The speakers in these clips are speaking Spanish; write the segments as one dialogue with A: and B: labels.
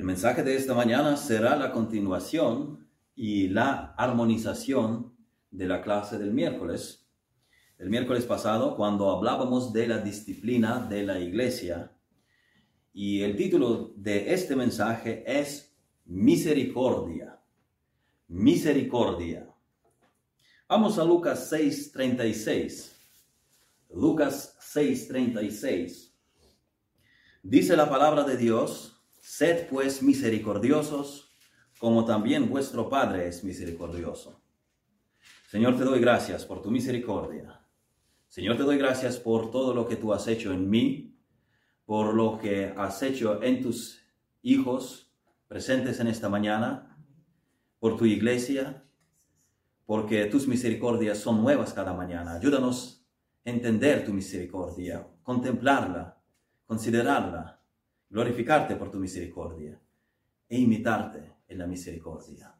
A: El mensaje de esta mañana será la continuación y la armonización de la clase del miércoles. El miércoles pasado, cuando hablábamos de la disciplina de la iglesia, y el título de este mensaje es Misericordia. Misericordia. Vamos a Lucas 6:36. Lucas 6:36. Dice la palabra de Dios, Sed pues misericordiosos, como también vuestro Padre es misericordioso. Señor, te doy gracias por tu misericordia. Señor, te doy gracias por todo lo que tú has hecho en mí, por lo que has hecho en tus hijos presentes en esta mañana, por tu iglesia, porque tus misericordias son nuevas cada mañana. Ayúdanos a entender tu misericordia, contemplarla, considerarla glorificarte por tu misericordia e imitarte en la misericordia.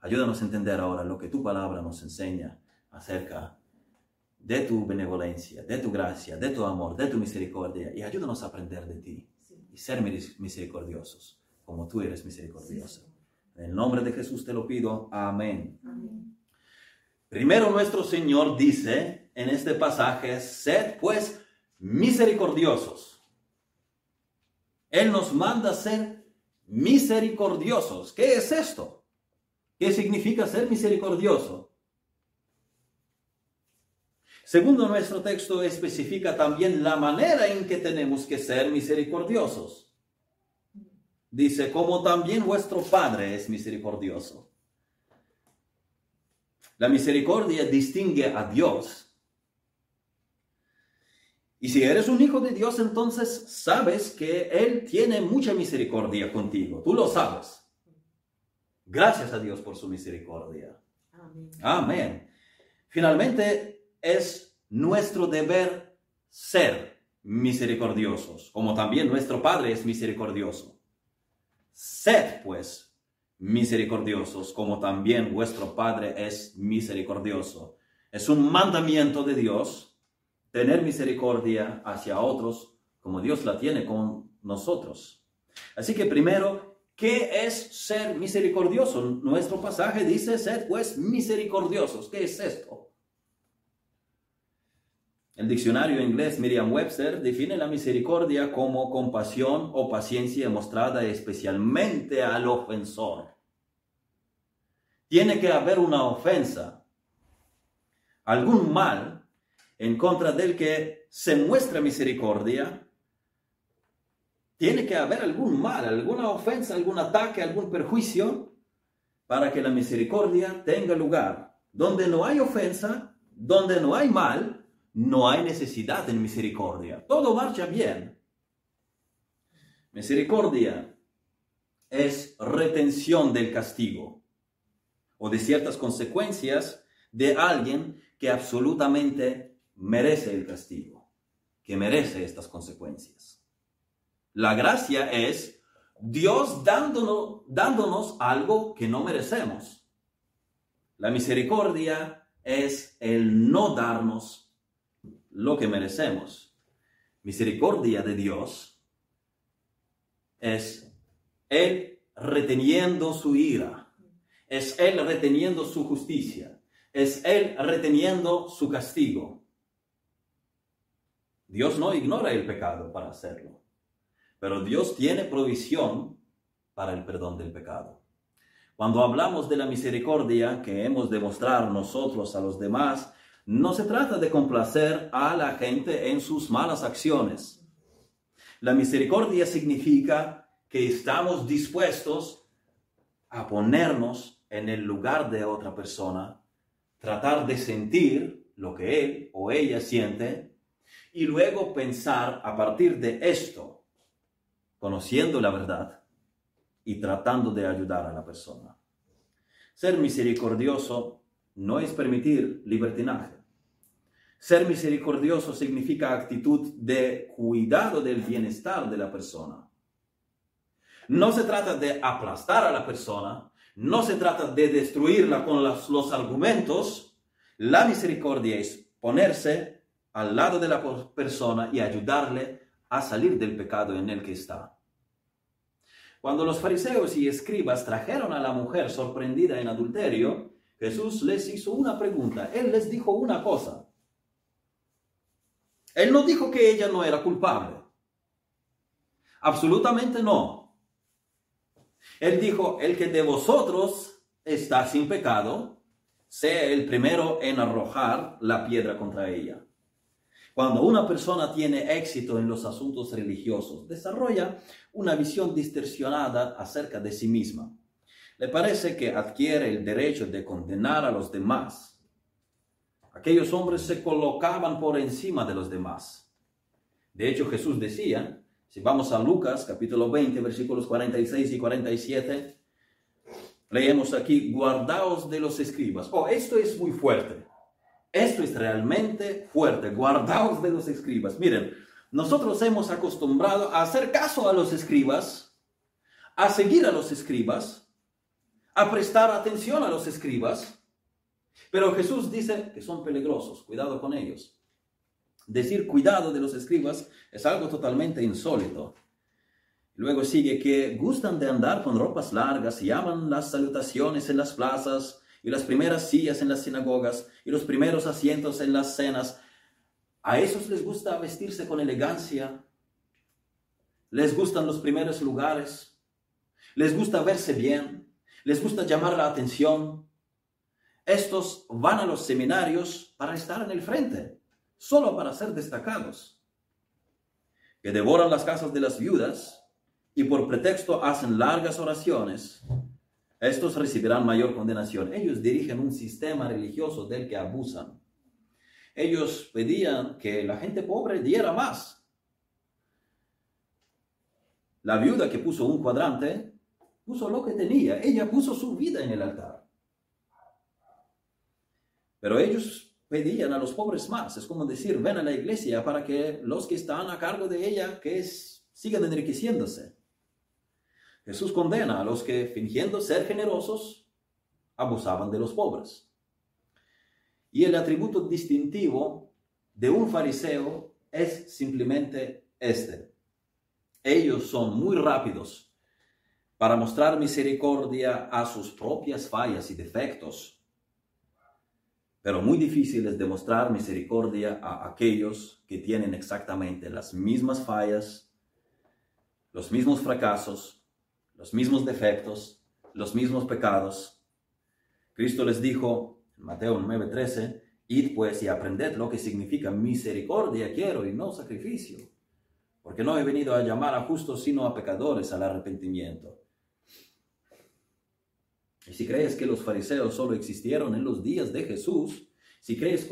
A: Ayúdanos a entender ahora lo que tu palabra nos enseña acerca de tu benevolencia, de tu gracia, de tu amor, de tu misericordia y ayúdanos a aprender de ti y ser misericordiosos como tú eres misericordioso. En el nombre de Jesús te lo pido. Amén. Amén. Primero nuestro Señor dice en este pasaje, sed pues misericordiosos él nos manda ser misericordiosos. ¿Qué es esto? ¿Qué significa ser misericordioso? Segundo nuestro texto especifica también la manera en que tenemos que ser misericordiosos. Dice, como también vuestro Padre es misericordioso. La misericordia distingue a Dios y si eres un hijo de Dios, entonces sabes que Él tiene mucha misericordia contigo. Tú lo sabes. Gracias a Dios por su misericordia. Amén. Amén. Finalmente, es nuestro deber ser misericordiosos, como también nuestro Padre es misericordioso. Sed, pues, misericordiosos, como también vuestro Padre es misericordioso. Es un mandamiento de Dios tener misericordia hacia otros como Dios la tiene con nosotros. Así que primero, ¿qué es ser misericordioso? Nuestro pasaje dice, ser pues misericordiosos. ¿Qué es esto? El diccionario inglés Merriam-Webster define la misericordia como compasión o paciencia mostrada especialmente al ofensor. Tiene que haber una ofensa, algún mal en contra del que se muestra misericordia, tiene que haber algún mal, alguna ofensa, algún ataque, algún perjuicio, para que la misericordia tenga lugar. Donde no hay ofensa, donde no hay mal, no hay necesidad de misericordia. Todo marcha bien. Misericordia es retención del castigo o de ciertas consecuencias de alguien que absolutamente merece el castigo, que merece estas consecuencias. La gracia es Dios dándonos, algo que no merecemos. La misericordia es el no darnos lo que merecemos. Misericordia de Dios es Él reteniendo su ira, es Él reteniendo su justicia, es Él reteniendo su castigo. Dios no ignora el pecado para hacerlo, pero Dios tiene provisión para el perdón del pecado. Cuando hablamos de la misericordia que hemos de mostrar nosotros a los demás, no se trata de complacer a la gente en sus malas acciones. La misericordia significa que estamos dispuestos a ponernos en el lugar de otra persona, tratar de sentir lo que él o ella siente y luego pensar a partir de esto, conociendo la verdad y tratando de ayudar a la persona. Ser misericordioso no es permitir libertinaje. Ser misericordioso significa actitud de cuidado del bienestar de la persona. No se trata de aplastar a la persona, no se trata de destruirla con los, argumentos. La misericordia es ponerse al lado de la persona y ayudarle a salir del pecado en el que está. Cuando los fariseos y escribas trajeron a la mujer sorprendida en adulterio, Jesús les hizo una pregunta. Él les dijo una cosa. Él no dijo que ella no era culpable. Absolutamente no. Él dijo, el que de vosotros está sin pecado, sea el primero en arrojar la piedra contra ella. Cuando una persona tiene éxito en los asuntos religiosos, desarrolla una visión distorsionada acerca de sí misma. Le parece que adquiere el derecho de condenar a los demás. Aquellos hombres se colocaban por encima de los demás. De hecho, Jesús decía, si vamos a Lucas capítulo 20, versículos 46 y 47, leemos aquí, guardaos de los escribas. Oh, esto es muy fuerte. Esto es realmente fuerte. Guardaos de los escribas. Miren, nosotros hemos acostumbrado a hacer caso a los escribas, a seguir a los escribas, a prestar atención a los escribas. Pero Jesús dice que son peligrosos. Cuidado con ellos. Decir cuidado de los escribas es algo totalmente insólito. Luego sigue que gustan de andar con ropas largas y aman las salutaciones en las plazas y las primeras sillas en las sinagogas y los primeros asientos en las cenas. A esos les gusta vestirse con elegancia, les gustan los primeros lugares, les gusta verse bien, les gusta llamar la atención. Estos van a los seminarios para estar en el frente, solo para ser destacados. Que devoran las casas de las viudas y por pretexto hacen largas oraciones estos recibirán mayor condenación. Ellos dirigen un sistema religioso del que abusan. Ellos pedían que la gente pobre diera más. La viuda que puso un cuadrante puso lo que tenía. Ella puso su vida en el altar. Pero ellos pedían a los pobres más. Es como decir, ven a la iglesia para que los que están a cargo de ella que sigan enriqueciéndose. Jesús condena a los que, fingiendo ser generosos, abusaban de los pobres. Y el atributo distintivo de un fariseo es simplemente este. Ellos son muy rápidos para mostrar misericordia a sus propias fallas y defectos, pero muy difíciles de mostrar misericordia a aquellos que tienen exactamente las mismas fallas, los mismos fracasos los mismos defectos, los mismos pecados. Cristo les dijo en Mateo 9:13, id pues y aprended lo que significa misericordia quiero y no sacrificio, porque no he venido a llamar a justos sino a pecadores al arrepentimiento. Y si crees que los fariseos solo existieron en los días de Jesús, si crees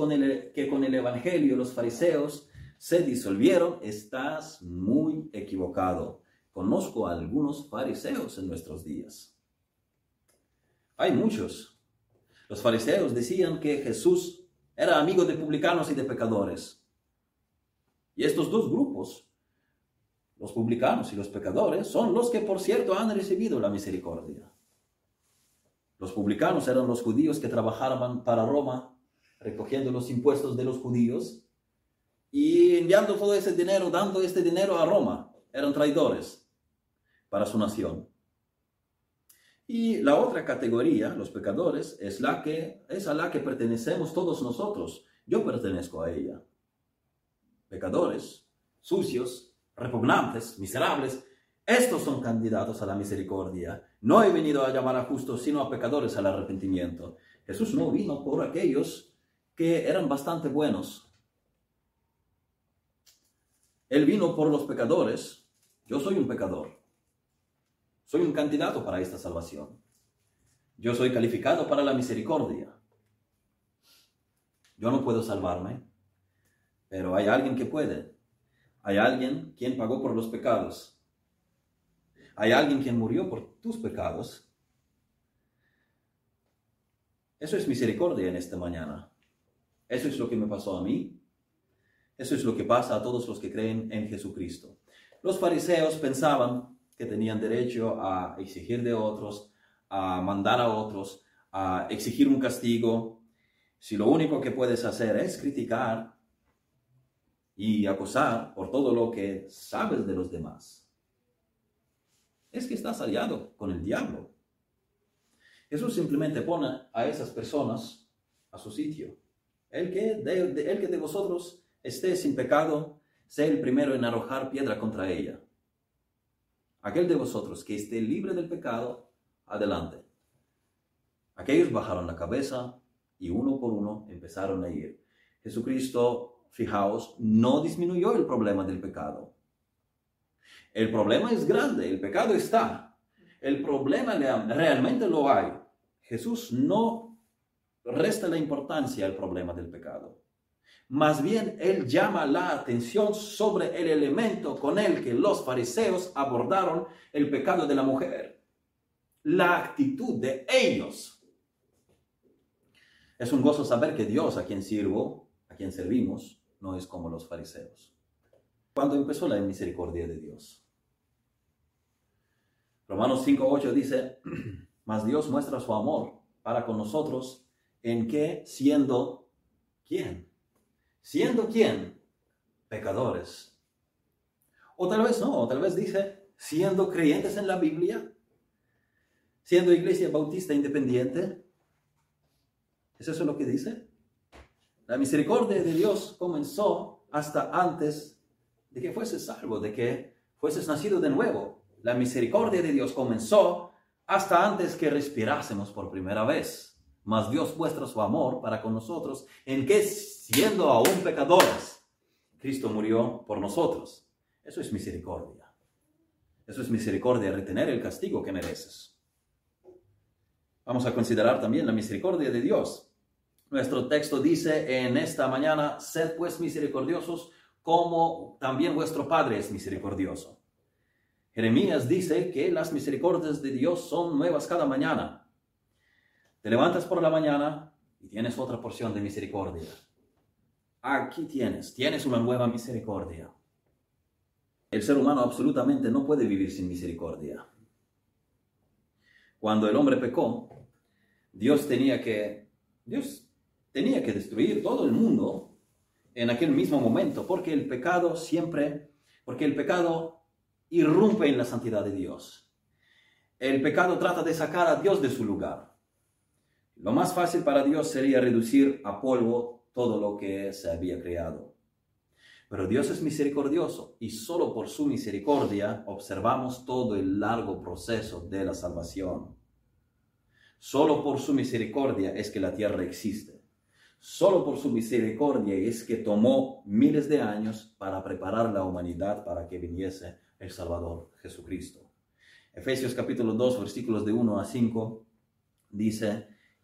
A: que con el Evangelio los fariseos se disolvieron, estás muy equivocado. Conozco a algunos fariseos en nuestros días. Hay muchos. Los fariseos decían que Jesús era amigo de publicanos y de pecadores. Y estos dos grupos, los publicanos y los pecadores, son los que, por cierto, han recibido la misericordia. Los publicanos eran los judíos que trabajaban para Roma, recogiendo los impuestos de los judíos y enviando todo ese dinero, dando este dinero a Roma. Eran traidores para su nación. Y la otra categoría, los pecadores, es, la que, es a la que pertenecemos todos nosotros. Yo pertenezco a ella. Pecadores, sucios, repugnantes, miserables, estos son candidatos a la misericordia. No he venido a llamar a justos, sino a pecadores al arrepentimiento. Jesús no vino por aquellos que eran bastante buenos. Él vino por los pecadores. Yo soy un pecador. Soy un candidato para esta salvación. Yo soy calificado para la misericordia. Yo no puedo salvarme, pero hay alguien que puede. Hay alguien quien pagó por los pecados. Hay alguien quien murió por tus pecados. Eso es misericordia en esta mañana. Eso es lo que me pasó a mí. Eso es lo que pasa a todos los que creen en Jesucristo. Los fariseos pensaban que tenían derecho a exigir de otros, a mandar a otros, a exigir un castigo, si lo único que puedes hacer es criticar y acusar por todo lo que sabes de los demás. es que estás aliado con el diablo. Jesús simplemente pone a esas personas a su sitio. El que de, el que de vosotros esté sin pecado, sea el primero en arrojar piedra contra ella. Aquel de vosotros que esté libre del pecado, adelante. Aquellos bajaron la cabeza y uno por uno empezaron a ir. Jesucristo, fijaos, no disminuyó el problema del pecado. El problema es grande, el pecado está. El problema realmente lo hay. Jesús no resta la importancia al problema del pecado. Más bien, Él llama la atención sobre el elemento con el que los fariseos abordaron el pecado de la mujer. La actitud de ellos. Es un gozo saber que Dios a quien sirvo, a quien servimos, no es como los fariseos. Cuando empezó la misericordia de Dios. Romanos 5.8 dice, mas Dios muestra su amor para con nosotros en que siendo quién? Siendo quién? Pecadores. O tal vez no, o tal vez dice, siendo creyentes en la Biblia, siendo iglesia bautista independiente. ¿Es eso lo que dice? La misericordia de Dios comenzó hasta antes de que fueses salvo, de que fueses nacido de nuevo. La misericordia de Dios comenzó hasta antes que respirásemos por primera vez. Mas Dios muestra su amor para con nosotros en que siendo aún pecadores, Cristo murió por nosotros. Eso es misericordia. Eso es misericordia, retener el castigo que mereces. Vamos a considerar también la misericordia de Dios. Nuestro texto dice en esta mañana, sed pues misericordiosos como también vuestro Padre es misericordioso. Jeremías dice que las misericordias de Dios son nuevas cada mañana. Te levantas por la mañana y tienes otra porción de misericordia. Aquí tienes, tienes una nueva misericordia. El ser humano absolutamente no puede vivir sin misericordia. Cuando el hombre pecó, Dios tenía que, Dios tenía que destruir todo el mundo en aquel mismo momento, porque el pecado siempre, porque el pecado irrumpe en la santidad de Dios. El pecado trata de sacar a Dios de su lugar. Lo más fácil para Dios sería reducir a polvo todo lo que se había creado. Pero Dios es misericordioso y solo por su misericordia observamos todo el largo proceso de la salvación. Solo por su misericordia es que la tierra existe. Solo por su misericordia es que tomó miles de años para preparar la humanidad para que viniese el Salvador Jesucristo. Efesios capítulo 2, versículos de 1 a 5, dice,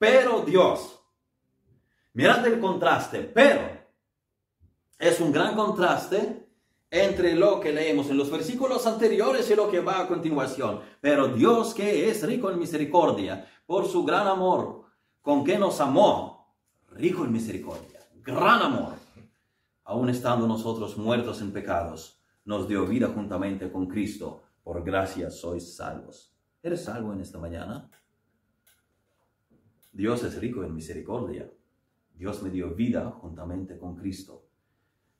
A: pero Dios, mirad el contraste, pero es un gran contraste entre lo que leemos en los versículos anteriores y lo que va a continuación. Pero Dios que es rico en misericordia, por su gran amor, con que nos amó, rico en misericordia, gran amor, aun estando nosotros muertos en pecados nos dio vida juntamente con Cristo. Por gracia sois salvos. ¿Eres salvo en esta mañana? Dios es rico en misericordia. Dios me dio vida juntamente con Cristo.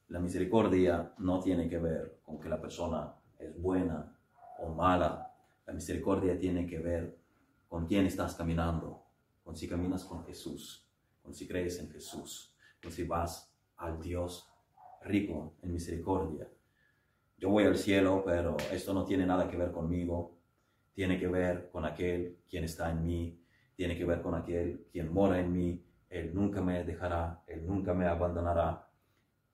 A: La misericordia no tiene que ver con que la persona es buena o mala. La misericordia tiene que ver con quién estás caminando, con si caminas con Jesús, con si crees en Jesús, con si vas al Dios rico en misericordia yo voy al cielo, pero esto no tiene nada que ver conmigo, tiene que ver con aquel quien está en mí, tiene que ver con aquel quien mora en mí, Él nunca me dejará, Él nunca me abandonará.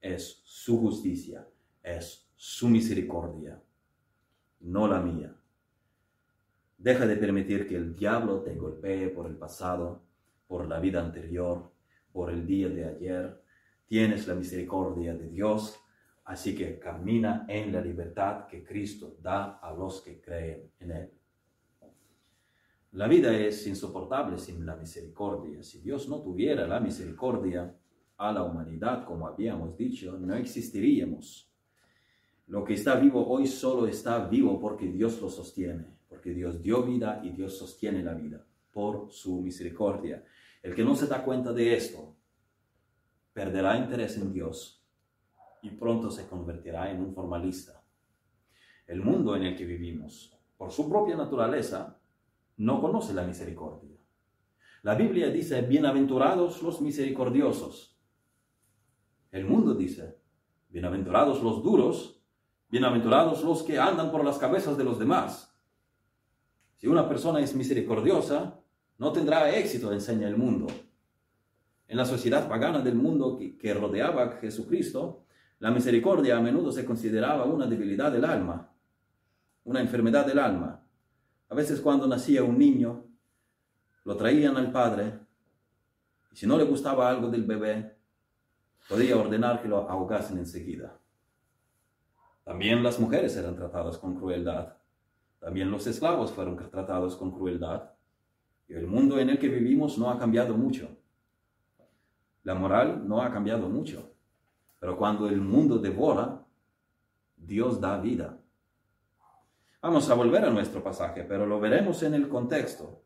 A: Es su justicia, es su misericordia, no la mía. Deja de permitir que el diablo te golpee por el pasado, por la vida anterior, por el día de ayer. Tienes la misericordia de Dios Así que camina en la libertad que Cristo da a los que creen en Él. La vida es insoportable sin la misericordia. Si Dios no tuviera la misericordia a la humanidad, como habíamos dicho, no existiríamos. Lo que está vivo hoy solo está vivo porque Dios lo sostiene, porque Dios dio vida y Dios sostiene la vida por su misericordia. El que no se da cuenta de esto perderá interés en Dios y pronto se convertirá en un formalista. El mundo en el que vivimos, por su propia naturaleza, no conoce la misericordia. La Biblia dice, bienaventurados los misericordiosos. El mundo dice, bienaventurados los duros, bienaventurados los que andan por las cabezas de los demás. Si una persona es misericordiosa, no tendrá éxito, enseña el mundo. En la sociedad pagana del mundo que, rodeaba a Jesucristo, la misericordia a menudo se consideraba una debilidad del alma, una enfermedad del alma. A veces cuando nacía un niño, lo traían al padre y si no le gustaba algo del bebé, podía ordenar que lo ahogasen enseguida. También las mujeres eran tratadas con crueldad. También los esclavos fueron tratados con crueldad. Y el mundo en el que vivimos no ha cambiado mucho. La moral no ha cambiado mucho. Pero cuando el mundo devora, Dios da vida. Vamos a volver a nuestro pasaje, pero lo veremos en el contexto.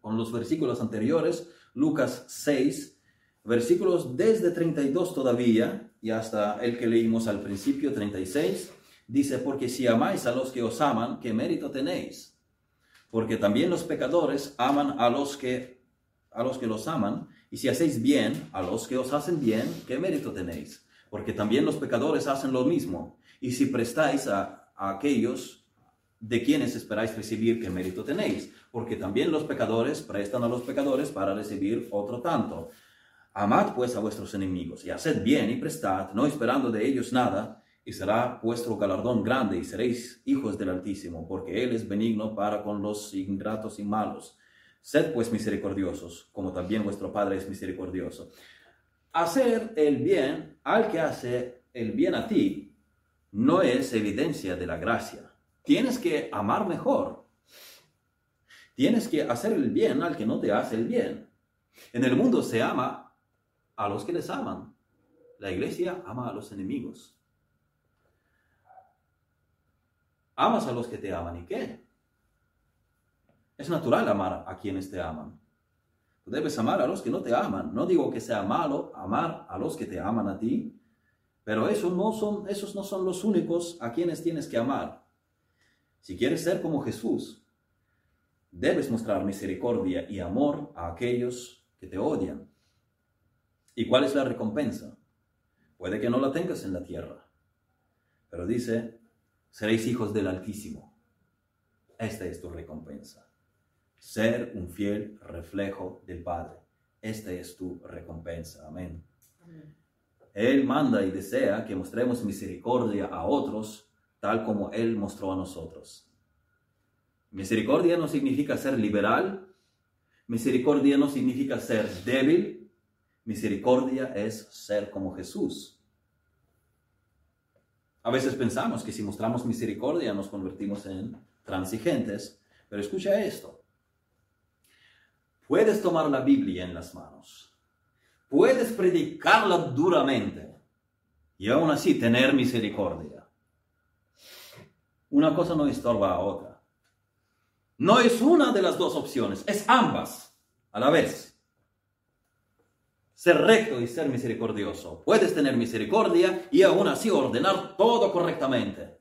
A: Con los versículos anteriores, Lucas 6, versículos desde 32 todavía y hasta el que leímos al principio, 36, dice, porque si amáis a los que os aman, ¿qué mérito tenéis? porque también los pecadores aman a los que a los que los aman, y si hacéis bien a los que os hacen bien, ¿qué mérito tenéis? Porque también los pecadores hacen lo mismo, y si prestáis a, a aquellos de quienes esperáis recibir, ¿qué mérito tenéis? Porque también los pecadores prestan a los pecadores para recibir otro tanto. Amad pues a vuestros enemigos, y haced bien y prestad, no esperando de ellos nada, y será vuestro galardón grande y seréis hijos del Altísimo, porque Él es benigno para con los ingratos y malos. Sed pues misericordiosos, como también vuestro Padre es misericordioso. Hacer el bien al que hace el bien a ti no es evidencia de la gracia. Tienes que amar mejor. Tienes que hacer el bien al que no te hace el bien. En el mundo se ama a los que les aman. La iglesia ama a los enemigos. Amas a los que te aman y qué? Es natural amar a quienes te aman. Tú debes amar a los que no te aman. No digo que sea malo amar a los que te aman a ti, pero esos no son, esos no son los únicos a quienes tienes que amar. Si quieres ser como Jesús, debes mostrar misericordia y amor a aquellos que te odian. ¿Y cuál es la recompensa? Puede que no la tengas en la tierra, pero dice, seréis hijos del Altísimo. Esta es tu recompensa. Ser un fiel reflejo del Padre. Esta es tu recompensa. Amén. Él manda y desea que mostremos misericordia a otros tal como Él mostró a nosotros. Misericordia no significa ser liberal. Misericordia no significa ser débil. Misericordia es ser como Jesús. A veces pensamos que si mostramos misericordia nos convertimos en transigentes, pero escucha esto. Puedes tomar la Biblia en las manos, puedes predicarla duramente y aún así tener misericordia. Una cosa no estorba a otra. No es una de las dos opciones, es ambas a la vez ser recto y ser misericordioso. Puedes tener misericordia y aún así ordenar todo correctamente.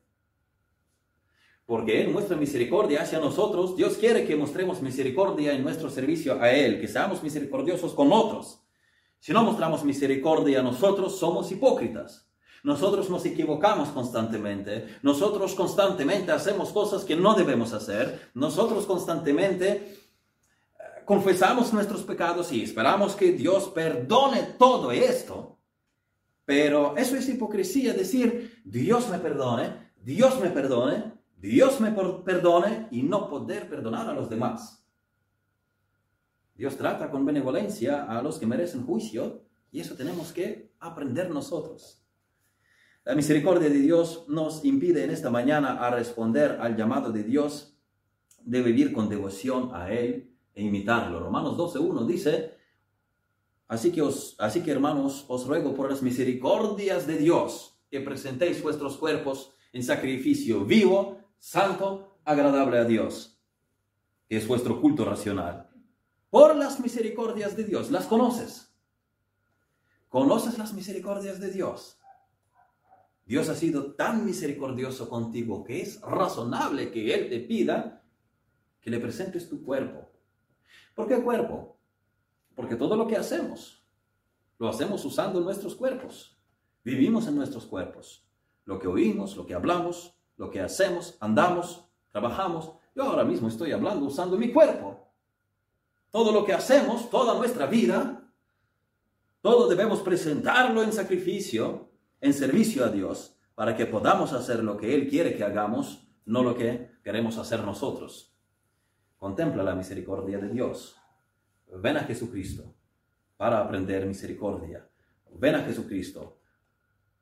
A: Porque Él muestra misericordia hacia nosotros. Dios quiere que mostremos misericordia en nuestro servicio a Él, que seamos misericordiosos con otros. Si no mostramos misericordia a nosotros, somos hipócritas. Nosotros nos equivocamos constantemente. Nosotros constantemente hacemos cosas que no debemos hacer. Nosotros constantemente confesamos nuestros pecados y esperamos que Dios perdone todo esto. Pero eso es hipocresía, decir, Dios me perdone, Dios me perdone, Dios me perdone y no poder perdonar a los demás. Dios trata con benevolencia a los que merecen juicio y eso tenemos que aprender nosotros. La misericordia de Dios nos impide en esta mañana a responder al llamado de Dios de vivir con devoción a Él e imitarlo. Romanos 12.1 dice, así que, os, así que hermanos, os ruego por las misericordias de Dios que presentéis vuestros cuerpos en sacrificio vivo, santo, agradable a Dios, que es vuestro culto racional. Por las misericordias de Dios, ¿las conoces? ¿Conoces las misericordias de Dios? Dios ha sido tan misericordioso contigo que es razonable que Él te pida que le presentes tu cuerpo. ¿Por qué cuerpo? Porque todo lo que hacemos, lo hacemos usando nuestros cuerpos. Vivimos en nuestros cuerpos. Lo que oímos, lo que hablamos, lo que hacemos, andamos, trabajamos. Yo ahora mismo estoy hablando usando mi cuerpo. Todo lo que hacemos, toda nuestra vida, todo debemos presentarlo en sacrificio en servicio a Dios para que podamos hacer lo que Él quiere que hagamos, no lo que queremos hacer nosotros. Contempla la misericordia de Dios. Ven a Jesucristo para aprender misericordia. Ven a Jesucristo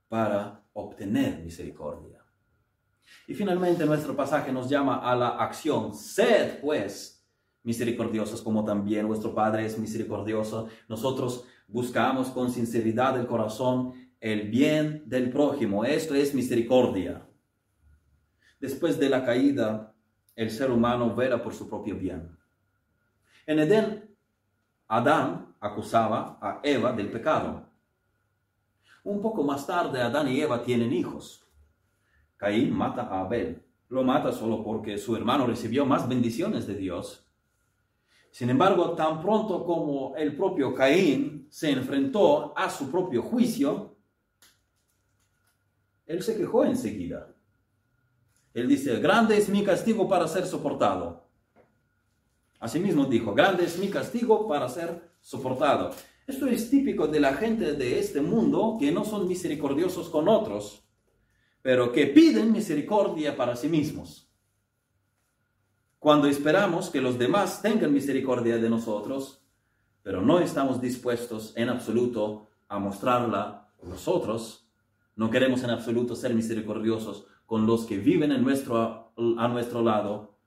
A: para obtener misericordia. Y finalmente nuestro pasaje nos llama a la acción. Sed pues misericordiosos como también vuestro Padre es misericordioso. Nosotros buscamos con sinceridad el corazón el bien del prójimo. Esto es misericordia. Después de la caída, el ser humano vela por su propio bien. En Edén, Adán acusaba a Eva del pecado. Un poco más tarde, Adán y Eva tienen hijos. Caín mata a Abel. Lo mata solo porque su hermano recibió más bendiciones de Dios. Sin embargo, tan pronto como el propio Caín se enfrentó a su propio juicio, él se quejó enseguida. Él dice, grande es mi castigo para ser soportado. Asimismo dijo, grande es mi castigo para ser soportado. Esto es típico de la gente de este mundo que no son misericordiosos con otros, pero que piden misericordia para sí mismos. Cuando esperamos que los demás tengan misericordia de nosotros, pero no estamos dispuestos en absoluto a mostrarla nosotros, no queremos en absoluto ser misericordiosos con los que viven en nuestro, a nuestro lado,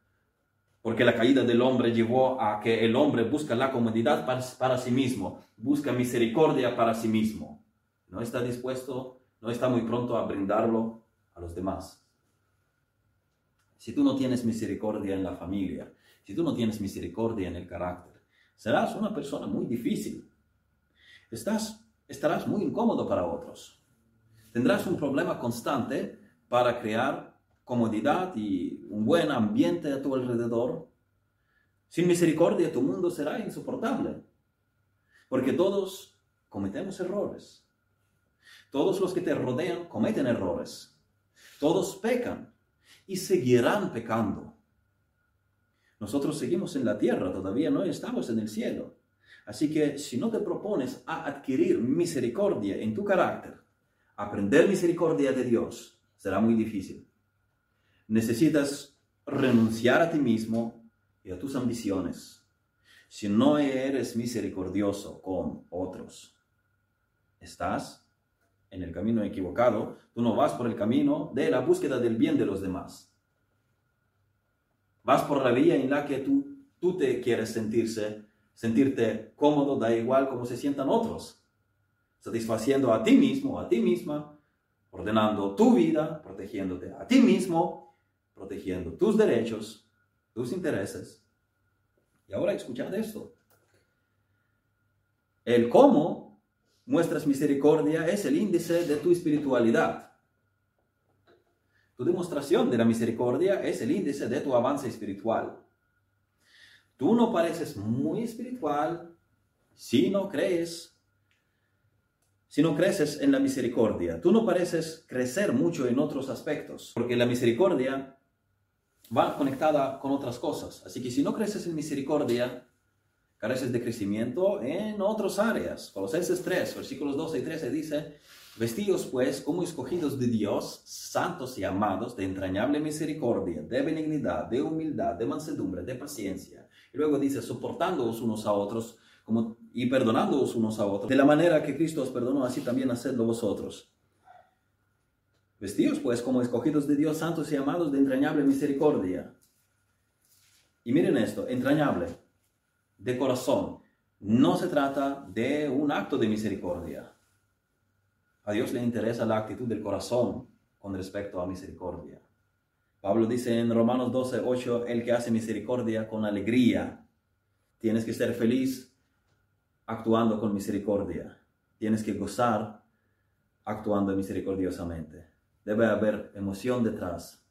A: porque la caída del hombre llevó a que el hombre busca la comodidad para, sí mismo, busca misericordia para sí mismo. No está dispuesto, no está muy pronto a brindarlo a los demás. Si tú no tienes misericordia en la familia, si tú no tienes misericordia en el carácter, serás una persona muy difícil. Estás, estarás muy incómodo para otros tendrás un problema constante para crear comodidad y un buen ambiente a tu alrededor. Sin misericordia tu mundo será insoportable, porque todos cometemos errores. Todos los que te rodean cometen errores. Todos pecan y seguirán pecando. Nosotros seguimos en la tierra, todavía no estamos en el cielo. Así que si no te propones a adquirir misericordia en tu carácter, aprender misericordia de Dios será muy difícil. Necesitas renunciar a ti mismo y a tus ambiciones. Si no eres misericordioso con otros, estás en el camino equivocado. Tú no vas por el camino de la búsqueda del bien de los demás. Vas por la vía en la que tú, tú te quieres sentirse, sentirte cómodo, da igual cómo se sientan otros satisfaciendo a ti mismo, a ti misma, ordenando tu vida, protegiéndote a ti mismo, protegiendo tus derechos, tus intereses. Y ahora escuchad esto. El cómo muestras misericordia es el índice de tu espiritualidad. Tu demostración de la misericordia es el índice de tu avance espiritual. Tú no pareces muy espiritual si no crees si no creces en la misericordia. Tú no pareces crecer mucho en otros aspectos, porque la misericordia va conectada con otras cosas. Así que si no creces en misericordia, careces de crecimiento en otras áreas. Colosenses 3, versículos 12 y 13 dice, Vestidos pues como escogidos de Dios, santos y amados, de entrañable misericordia, de benignidad, de humildad, de mansedumbre, de paciencia. Y luego dice, soportándoos unos a otros como, y perdonándoos unos a otros. De la manera que Cristo os perdonó, así también hacedlo vosotros. Vestidos pues como escogidos de Dios, santos y amados de entrañable misericordia. Y miren esto, entrañable, de corazón. No se trata de un acto de misericordia. A Dios le interesa la actitud del corazón con respecto a misericordia. Pablo dice en Romanos 12, 8, el que hace misericordia con alegría. Tienes que ser feliz actuando con misericordia. Tienes que gozar actuando misericordiosamente. Debe haber emoción detrás.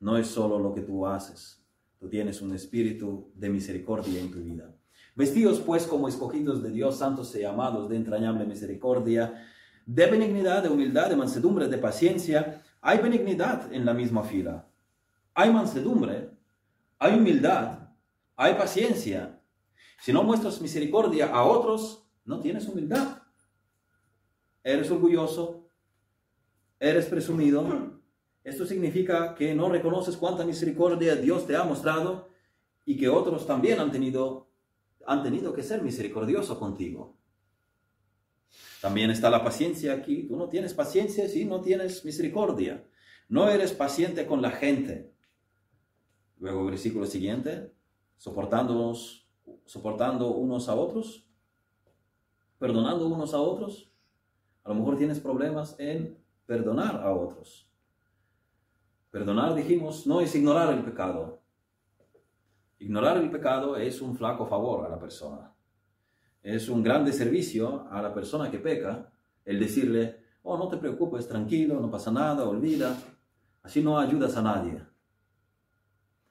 A: No es solo lo que tú haces. Tú tienes un espíritu de misericordia en tu vida. Vestidos pues como escogidos de Dios, santos y amados de entrañable misericordia, de benignidad, de humildad, de mansedumbre, de paciencia. Hay benignidad en la misma fila. Hay mansedumbre, hay humildad, hay paciencia. Si no muestras misericordia a otros, no tienes humildad. Eres orgulloso, eres presumido. Esto significa que no reconoces cuánta misericordia Dios te ha mostrado y que otros también han tenido, han tenido que ser misericordiosos contigo. También está la paciencia aquí. Tú no tienes paciencia si no tienes misericordia. No eres paciente con la gente. Luego, versículo siguiente, soportándonos, soportando unos a otros, perdonando unos a otros. A lo mejor tienes problemas en perdonar a otros. Perdonar, dijimos, no es ignorar el pecado. Ignorar el pecado es un flaco favor a la persona es un grande servicio a la persona que peca el decirle, oh, no te preocupes, tranquilo, no pasa nada, olvida. Así no ayudas a nadie.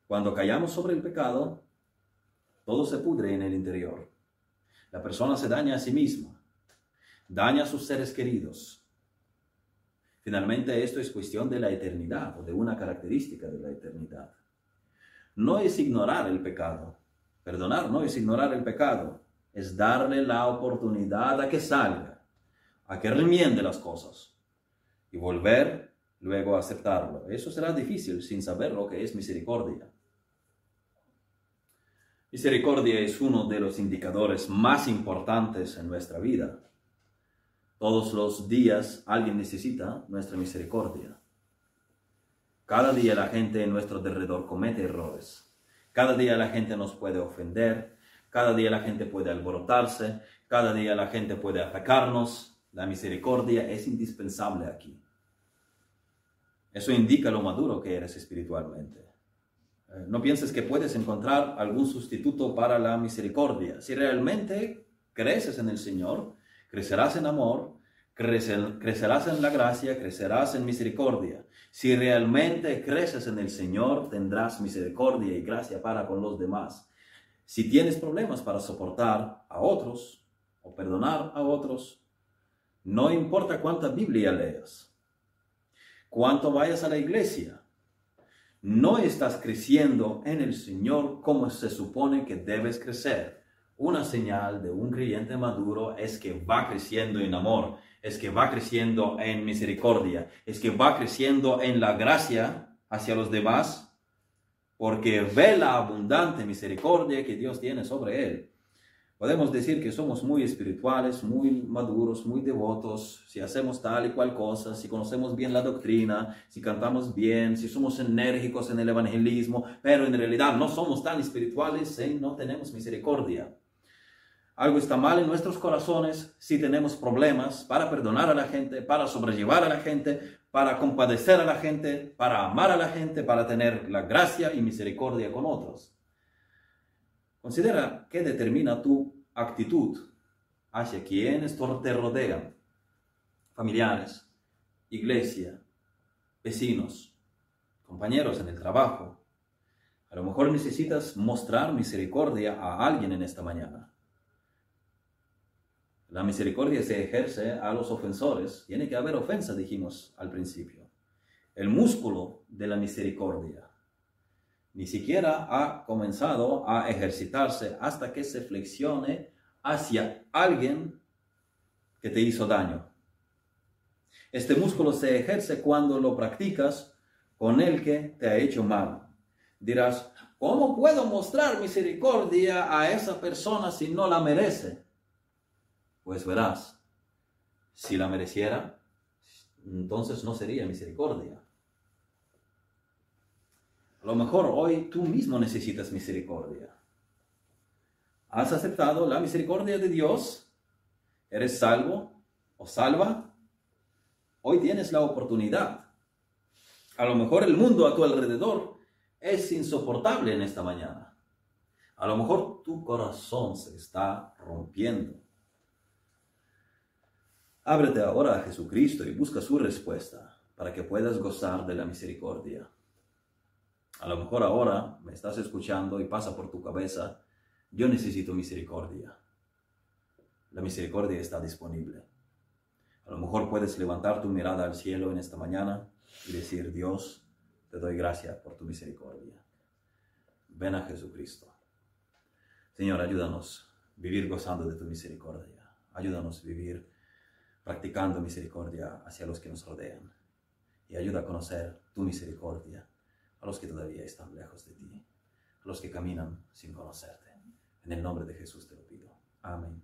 A: Cuando callamos sobre el pecado, todo se pudre en el interior. La persona se daña a sí misma, daña a sus seres queridos. Finalmente, esto es cuestión de la eternidad o de una característica de la eternidad. No es ignorar el pecado. Perdonar no es ignorar el pecado es darle la oportunidad a que salga, a que remiende las cosas y volver luego a aceptarlo. Eso será difícil sin saber lo que es misericordia. Misericordia es uno de los indicadores más importantes en nuestra vida. Todos los días alguien necesita nuestra misericordia. Cada día la gente en nuestro alrededor comete errores. Cada día la gente nos puede ofender, cada día la gente puede alborotarse, cada día la gente puede atacarnos. La misericordia es indispensable aquí. Eso indica lo maduro que eres espiritualmente. Eh, no pienses que puedes encontrar algún sustituto para la misericordia. Si realmente creces en el Señor, crecerás en amor, crecerás en la gracia, crecerás en misericordia. Si realmente creces en el Señor, tendrás misericordia y gracia para con los demás. Si tienes problemas para soportar a otros o perdonar a otros, no importa cuánta Biblia leas, cuánto vayas a la iglesia, no estás creciendo en el Señor como se supone que debes crecer. Una señal de un creyente maduro es que va creciendo en amor, es que va creciendo en misericordia, es que va creciendo en la gracia hacia los demás porque ve la abundante misericordia que Dios tiene sobre él. Podemos decir que somos muy espirituales, muy maduros, muy devotos, si hacemos tal y cual cosa, si conocemos bien la doctrina, si cantamos bien, si somos enérgicos en el evangelismo, pero en realidad no somos tan espirituales si no tenemos misericordia. Algo está mal en nuestros corazones si tenemos problemas para perdonar a la gente, para sobrellevar a la gente, para compadecer a la gente, para amar a la gente, para tener la gracia y misericordia con otros. Considera qué determina tu actitud hacia quienes te rodean, familiares, iglesia, vecinos, compañeros en el trabajo. A lo mejor necesitas mostrar misericordia a alguien en esta mañana. La misericordia se ejerce a los ofensores. Tiene que haber ofensa, dijimos al principio. El músculo de la misericordia ni siquiera ha comenzado a ejercitarse hasta que se flexione hacia alguien que te hizo daño. Este músculo se ejerce cuando lo practicas con el que te ha hecho mal. Dirás, ¿cómo puedo mostrar misericordia a esa persona si no la merece? Pues verás, si la mereciera, entonces no sería misericordia. A lo mejor hoy tú mismo necesitas misericordia. ¿Has aceptado la misericordia de Dios? ¿Eres salvo o salva? Hoy tienes la oportunidad. A lo mejor el mundo a tu alrededor es insoportable en esta mañana. A lo mejor tu corazón se está rompiendo. Ábrete ahora a Jesucristo y busca su respuesta para que puedas gozar de la misericordia. A lo mejor ahora me estás escuchando y pasa por tu cabeza, yo necesito misericordia. La misericordia está disponible. A lo mejor puedes levantar tu mirada al cielo en esta mañana y decir, Dios, te doy gracias por tu misericordia. Ven a Jesucristo. Señor, ayúdanos a vivir gozando de tu misericordia. Ayúdanos a vivir practicando misericordia hacia los que nos rodean. Y ayuda a conocer tu misericordia a los que todavía están lejos de ti, a los que caminan sin conocerte. En el nombre de Jesús te lo pido. Amén.